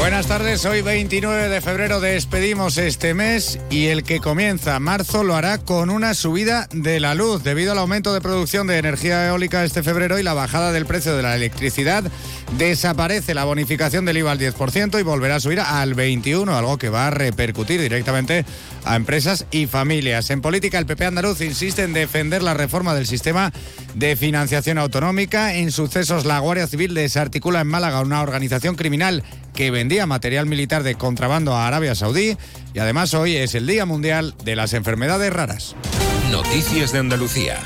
Buenas tardes, hoy 29 de febrero despedimos este mes y el que comienza marzo lo hará con una subida de la luz debido al aumento de producción de energía eólica este febrero y la bajada del precio de la electricidad. Desaparece la bonificación del IVA al 10% y volverá a subir al 21%, algo que va a repercutir directamente a empresas y familias. En política, el PP andaluz insiste en defender la reforma del sistema de financiación autonómica. En sucesos, la Guardia Civil desarticula en Málaga una organización criminal que vendía material militar de contrabando a Arabia Saudí y además hoy es el Día Mundial de las Enfermedades Raras. Noticias de Andalucía.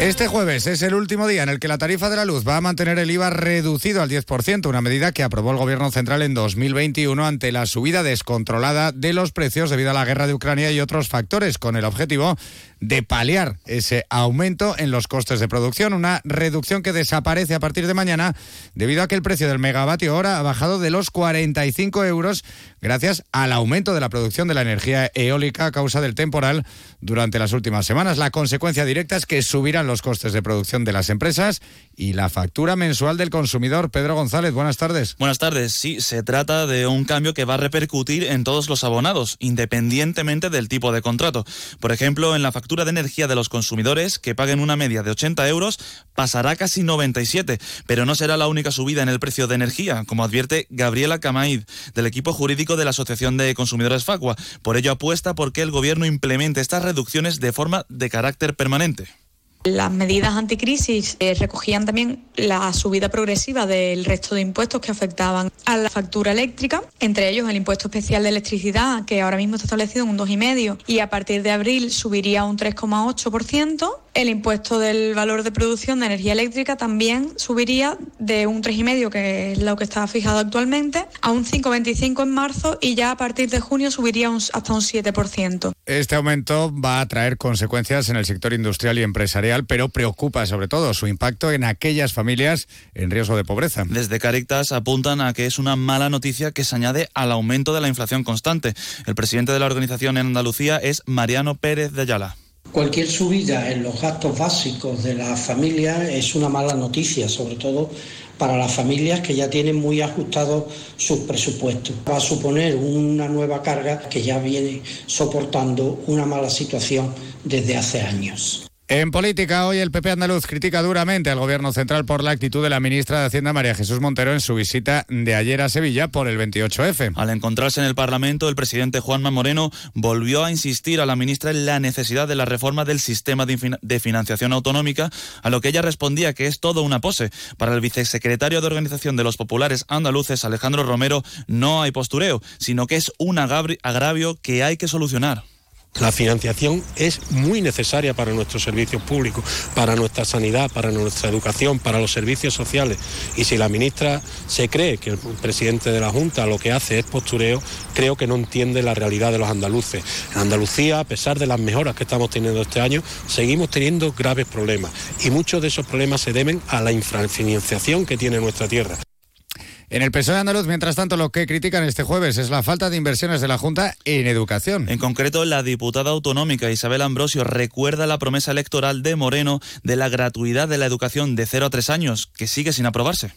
Este jueves es el último día en el que la tarifa de la luz va a mantener el IVA reducido al 10%, una medida que aprobó el Gobierno Central en 2021 ante la subida descontrolada de los precios debido a la guerra de Ucrania y otros factores, con el objetivo de paliar ese aumento en los costes de producción, una reducción que desaparece a partir de mañana debido a que el precio del megavatio hora ha bajado de los 45 euros gracias al aumento de la producción de la energía eólica a causa del temporal durante las últimas semanas. La consecuencia directa es que subirán los costes de producción de las empresas y la factura mensual del consumidor. Pedro González, buenas tardes. Buenas tardes. Sí, se trata de un cambio que va a repercutir en todos los abonados, independientemente del tipo de contrato. Por ejemplo, en la factura de energía de los consumidores, que paguen una media de 80 euros, pasará casi 97, pero no será la única subida en el precio de energía, como advierte Gabriela Camaid, del equipo jurídico de la Asociación de Consumidores Facua. Por ello apuesta porque el gobierno implemente estas reducciones de forma de carácter permanente. Las medidas anticrisis eh, recogían también la subida progresiva del resto de impuestos que afectaban a la factura eléctrica, entre ellos el impuesto especial de electricidad, que ahora mismo está establecido en un 2,5% y a partir de abril subiría un 3,8%. El impuesto del valor de producción de energía eléctrica también subiría de un 3,5%, que es lo que está fijado actualmente, a un 5,25% en marzo y ya a partir de junio subiría hasta un 7%. Este aumento va a traer consecuencias en el sector industrial y empresarial, pero preocupa sobre todo su impacto en aquellas familias en riesgo de pobreza. Desde Caritas apuntan a que es una mala noticia que se añade al aumento de la inflación constante. El presidente de la organización en Andalucía es Mariano Pérez de Ayala. Cualquier subida en los gastos básicos de las familias es una mala noticia, sobre todo para las familias que ya tienen muy ajustados sus presupuestos. Va a suponer una nueva carga que ya viene soportando una mala situación desde hace años. En política, hoy el PP andaluz critica duramente al Gobierno central por la actitud de la ministra de Hacienda María Jesús Montero en su visita de ayer a Sevilla por el 28F. Al encontrarse en el Parlamento, el presidente Juanma Moreno volvió a insistir a la ministra en la necesidad de la reforma del sistema de financiación autonómica, a lo que ella respondía que es todo una pose. Para el vicesecretario de Organización de los Populares Andaluces, Alejandro Romero, no hay postureo, sino que es un agravio que hay que solucionar. La financiación es muy necesaria para nuestros servicios públicos, para nuestra sanidad, para nuestra educación, para los servicios sociales. Y si la ministra se cree que el presidente de la Junta lo que hace es postureo, creo que no entiende la realidad de los andaluces. En Andalucía, a pesar de las mejoras que estamos teniendo este año, seguimos teniendo graves problemas. Y muchos de esos problemas se deben a la infrafinanciación que tiene nuestra tierra. En el PSOE andaluz, mientras tanto, lo que critican este jueves es la falta de inversiones de la Junta en educación. En concreto, la diputada autonómica Isabel Ambrosio recuerda la promesa electoral de Moreno de la gratuidad de la educación de 0 a 3 años, que sigue sin aprobarse.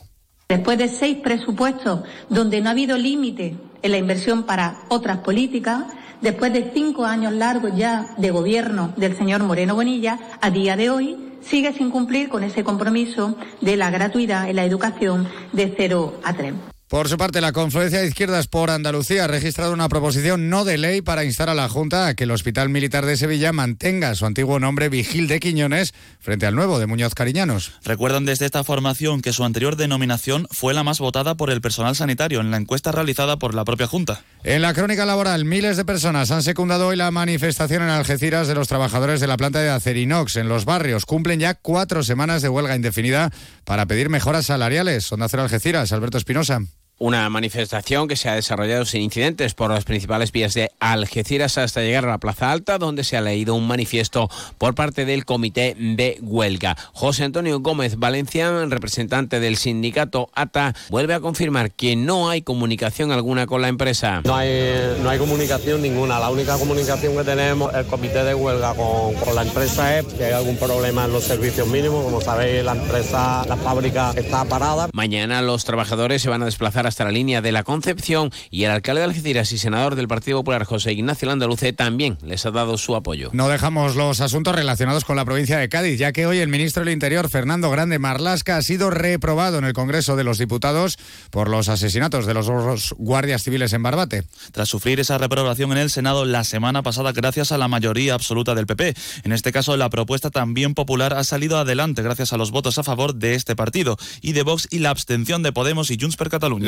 Después de seis presupuestos donde no ha habido límite en la inversión para otras políticas, después de cinco años largos ya de gobierno del señor Moreno Bonilla, a día de hoy sigue sin cumplir con ese compromiso de la gratuidad en la educación de 0 a 3. Por su parte, la Confluencia de Izquierdas por Andalucía ha registrado una proposición no de ley para instar a la Junta a que el Hospital Militar de Sevilla mantenga su antiguo nombre Vigil de Quiñones frente al nuevo de Muñoz Cariñanos. Recuerdan desde esta formación que su anterior denominación fue la más votada por el personal sanitario en la encuesta realizada por la propia Junta. En la crónica laboral, miles de personas han secundado hoy la manifestación en Algeciras de los trabajadores de la planta de Acerinox en los barrios. Cumplen ya cuatro semanas de huelga indefinida para pedir mejoras salariales. Son de Algeciras, Alberto Espinosa. Una manifestación que se ha desarrollado sin incidentes por las principales vías de Algeciras hasta llegar a la Plaza Alta, donde se ha leído un manifiesto por parte del Comité de Huelga. José Antonio Gómez Valencia, representante del sindicato ATA, vuelve a confirmar que no hay comunicación alguna con la empresa. No hay, no hay comunicación ninguna. La única comunicación que tenemos, el Comité de Huelga con, con la empresa es que hay algún problema en los servicios mínimos. Como sabéis, la empresa, la fábrica está parada. Mañana los trabajadores se van a desplazar hasta la línea de la Concepción y el alcalde de Algeciras y senador del Partido Popular, José Ignacio Landaluce, también les ha dado su apoyo. No dejamos los asuntos relacionados con la provincia de Cádiz, ya que hoy el ministro del Interior, Fernando Grande Marlasca, ha sido reprobado en el Congreso de los Diputados por los asesinatos de los dos guardias civiles en Barbate. Tras sufrir esa reprobación en el Senado la semana pasada gracias a la mayoría absoluta del PP. En este caso, la propuesta también popular ha salido adelante gracias a los votos a favor de este partido y de Vox y la abstención de Podemos y Junts per Catalunya.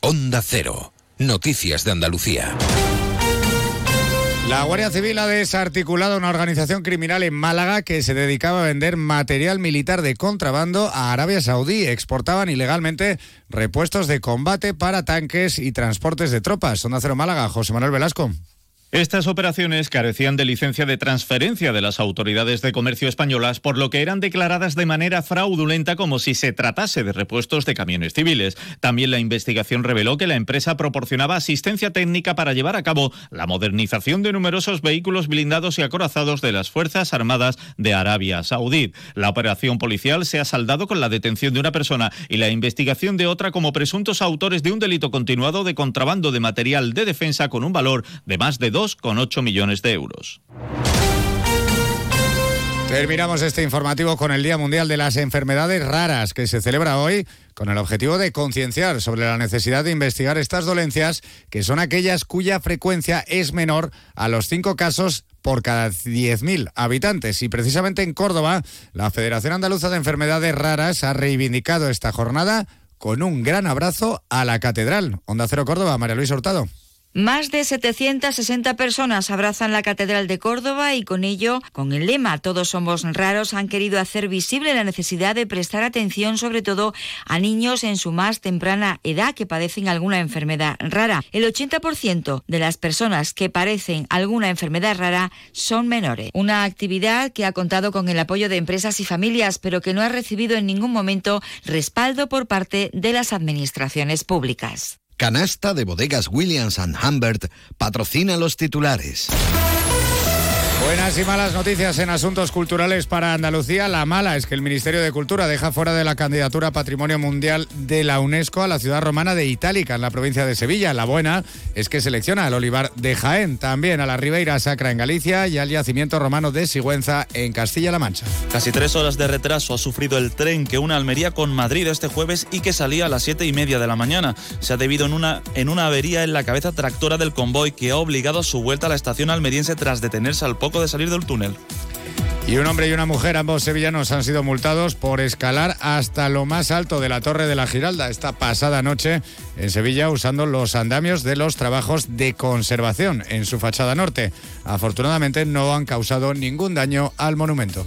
Onda Cero. Noticias de Andalucía. La Guardia Civil ha desarticulado una organización criminal en Málaga que se dedicaba a vender material militar de contrabando a Arabia Saudí. Exportaban ilegalmente repuestos de combate para tanques y transportes de tropas. Onda Cero Málaga, José Manuel Velasco. Estas operaciones carecían de licencia de transferencia de las autoridades de comercio españolas, por lo que eran declaradas de manera fraudulenta como si se tratase de repuestos de camiones civiles. También la investigación reveló que la empresa proporcionaba asistencia técnica para llevar a cabo la modernización de numerosos vehículos blindados y acorazados de las Fuerzas Armadas de Arabia Saudí. La operación policial se ha saldado con la detención de una persona y la investigación de otra como presuntos autores de un delito continuado de contrabando de material de defensa con un valor de más de 2,8 millones de euros. Terminamos este informativo con el Día Mundial de las Enfermedades Raras, que se celebra hoy con el objetivo de concienciar sobre la necesidad de investigar estas dolencias, que son aquellas cuya frecuencia es menor a los cinco casos por cada 10.000 habitantes. Y precisamente en Córdoba, la Federación Andaluza de Enfermedades Raras ha reivindicado esta jornada con un gran abrazo a la Catedral. Onda Cero Córdoba, María Luisa Hurtado. Más de 760 personas abrazan la Catedral de Córdoba y con ello, con el lema Todos somos raros, han querido hacer visible la necesidad de prestar atención sobre todo a niños en su más temprana edad que padecen alguna enfermedad rara. El 80% de las personas que padecen alguna enfermedad rara son menores. Una actividad que ha contado con el apoyo de empresas y familias, pero que no ha recibido en ningún momento respaldo por parte de las administraciones públicas. Canasta de bodegas Williams ⁇ Humbert patrocina los titulares. Buenas y malas noticias en asuntos culturales para Andalucía. La mala es que el Ministerio de Cultura deja fuera de la candidatura a Patrimonio Mundial de la UNESCO a la ciudad romana de Itálica, en la provincia de Sevilla. La buena es que selecciona al Olivar de Jaén, también a la Ribeira Sacra en Galicia y al yacimiento romano de Sigüenza en Castilla-La Mancha. Casi tres horas de retraso ha sufrido el tren que une Almería con Madrid este jueves y que salía a las siete y media de la mañana. Se ha debido en una, en una avería en la cabeza tractora del convoy que ha obligado a su vuelta a la estación almeriense tras detenerse al poco de salir del túnel. Y un hombre y una mujer, ambos sevillanos, han sido multados por escalar hasta lo más alto de la Torre de la Giralda esta pasada noche en Sevilla usando los andamios de los trabajos de conservación en su fachada norte. Afortunadamente no han causado ningún daño al monumento.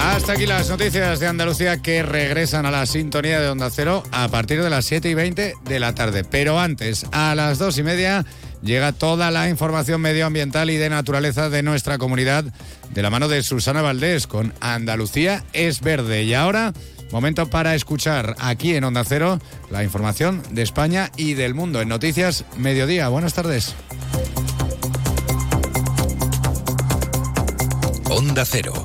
Hasta aquí las noticias de Andalucía que regresan a la sintonía de Onda Cero a partir de las 7 y 20 de la tarde. Pero antes, a las 2 y media, llega toda la información medioambiental y de naturaleza de nuestra comunidad de la mano de Susana Valdés con Andalucía es verde. Y ahora Momento para escuchar aquí en Onda Cero la información de España y del mundo en Noticias Mediodía. Buenas tardes. Onda Cero,